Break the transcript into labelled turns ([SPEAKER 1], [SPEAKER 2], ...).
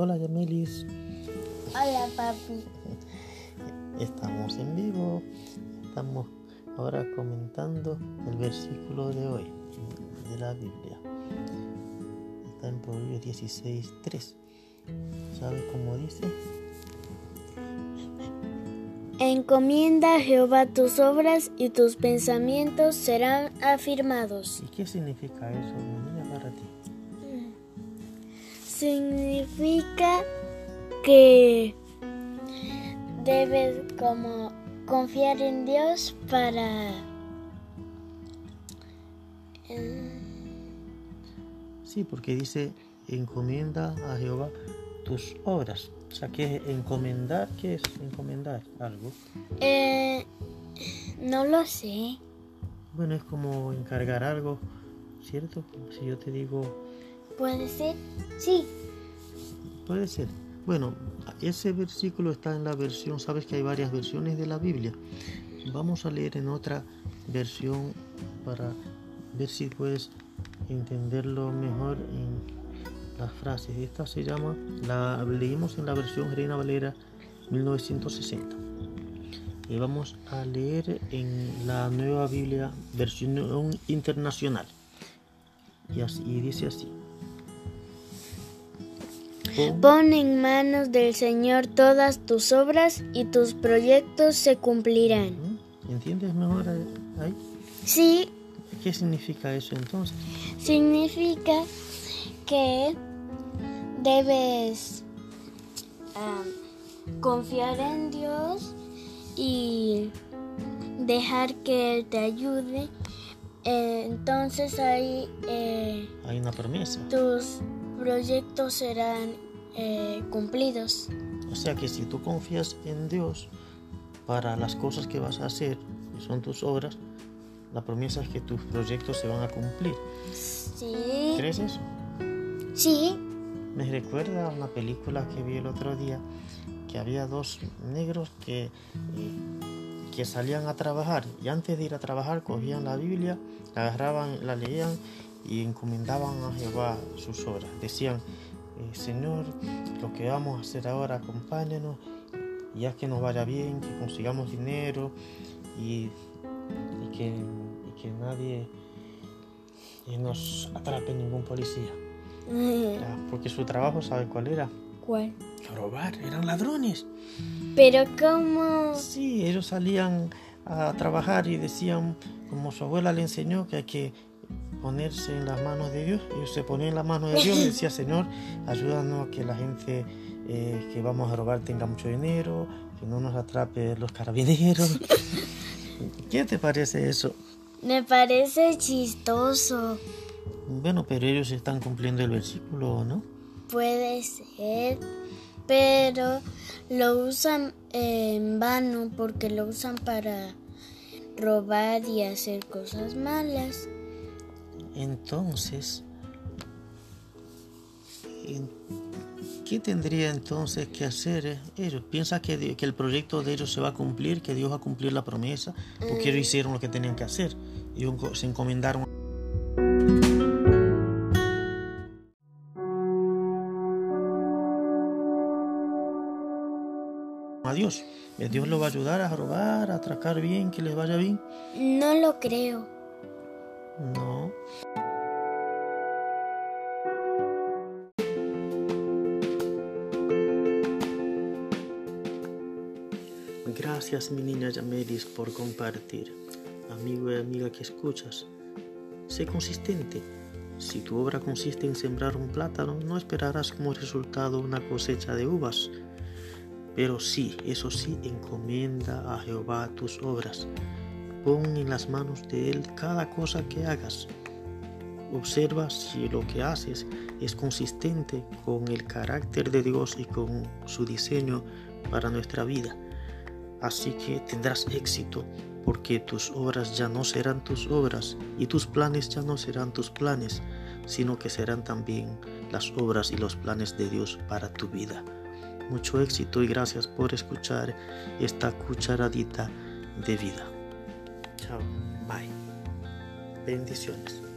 [SPEAKER 1] Hola Yamelis.
[SPEAKER 2] Hola, papi.
[SPEAKER 1] Estamos en vivo. Estamos ahora comentando el versículo de hoy de la Biblia. Está en Proverbios 16, 3. ¿Sabes cómo dice?
[SPEAKER 2] Encomienda a Jehová tus obras y tus pensamientos serán afirmados.
[SPEAKER 1] ¿Y qué significa eso,
[SPEAKER 2] Significa que debes como confiar en Dios para eh,
[SPEAKER 1] Sí, porque dice encomienda a Jehová tus obras. O sea, ¿qué es encomendar? ¿Qué es encomendar algo?
[SPEAKER 2] eh, no lo sé.
[SPEAKER 1] Bueno, es como encargar algo, ¿cierto? Si yo te digo,
[SPEAKER 2] ¿Puede ser? Sí.
[SPEAKER 1] puede ser. Bueno, ese versículo está en la versión, sabes que hay varias versiones de la Biblia. Vamos a leer en otra versión para ver si puedes entenderlo mejor en las frases. Esta se llama, la leímos en la versión Reina Valera 1960. Y vamos a leer en la nueva Biblia versión internacional. Y, y dice así. Pon-
[SPEAKER 2] en manos del Señor todas tus obras y tus proyectos se cumplirán.
[SPEAKER 1] ¿Entiendes mejor ahí?
[SPEAKER 2] Sí,
[SPEAKER 1] ¿Qué significa eso entonces?
[SPEAKER 2] significa que debes confiar en Dios y dejar que Él te ayude. Eh, entonces ahí eh,
[SPEAKER 1] Hay una promesa.
[SPEAKER 2] tus proyectos serán eh, cumplidos.
[SPEAKER 1] O sea que si tú confías en Dios para las cosas que vas a hacer, que son tus obras, la promesa es que tus proyectos se van a cumplir.
[SPEAKER 2] Sí,
[SPEAKER 1] ¿Crees eso?
[SPEAKER 2] sí,
[SPEAKER 1] Me recuerda a una película que vi el otro día que había dos negros que, eh, que salían a trabajar y antes de ir a trabajar cogían la Biblia, la agarraban, la leían y encomendaban a Jehová sus obras. Decían, eh, Señor, lo que vamos a hacer ahora, acompáñanos, y haz que nos vaya bien, que consigamos dinero y, y que, y que nadie eh, nos atrape ningún policía. Ya, porque su trabajo, ¿sabe cuál era?
[SPEAKER 2] ¿Cuál?
[SPEAKER 1] Robar, eran ladrones.
[SPEAKER 2] Pero cómo...
[SPEAKER 1] Sí, ellos salían a trabajar y decían, como su abuela le enseñó, que hay que ponerse en las manos de Dios. Ellos se ponían en las manos de Dios y decía, Señor, ayúdanos a que la gente eh, que vamos a robar tenga mucho dinero, que no nos atrape los carabineros. ¿Qué te parece eso?
[SPEAKER 2] Me parece chistoso.
[SPEAKER 1] Bueno, pero ellos están cumpliendo el versículo, ¿no?
[SPEAKER 2] Puede ser, pero lo usan en vano porque lo usan para robar y hacer cosas malas.
[SPEAKER 1] Entonces, en- ¿qué tendría entonces que hacer eh, ellos? ¿Piensa que, el proyecto de ellos se va a cumplir, que Dios va a cumplir la promesa? Porque ellos hicieron lo que tenían que hacer. Ellos se encomendaron a Dios. Dios lo va a ayudar a robar, a atracar bien, que les vaya bien.
[SPEAKER 2] No lo creo.
[SPEAKER 1] Gracias mi niña Yamelis por compartir. Amigo y amiga que escuchas, sé consistente. Si tu obra consiste en sembrar un plátano, no esperarás como resultado una cosecha de uvas. Pero sí, eso sí, encomienda a Jehová tus obras. Pon en las manos de Él cada cosa que hagas. Observa si lo que haces es consistente con el carácter de Dios y con su diseño para nuestra vida. Así que tendrás éxito porque tus obras ya no serán tus obras y tus planes ya no serán tus planes, sino que serán también las obras y los planes de Dios para tu vida. Mucho éxito y gracias por escuchar esta cucharadita de vida. Chao, bye. Bendiciones.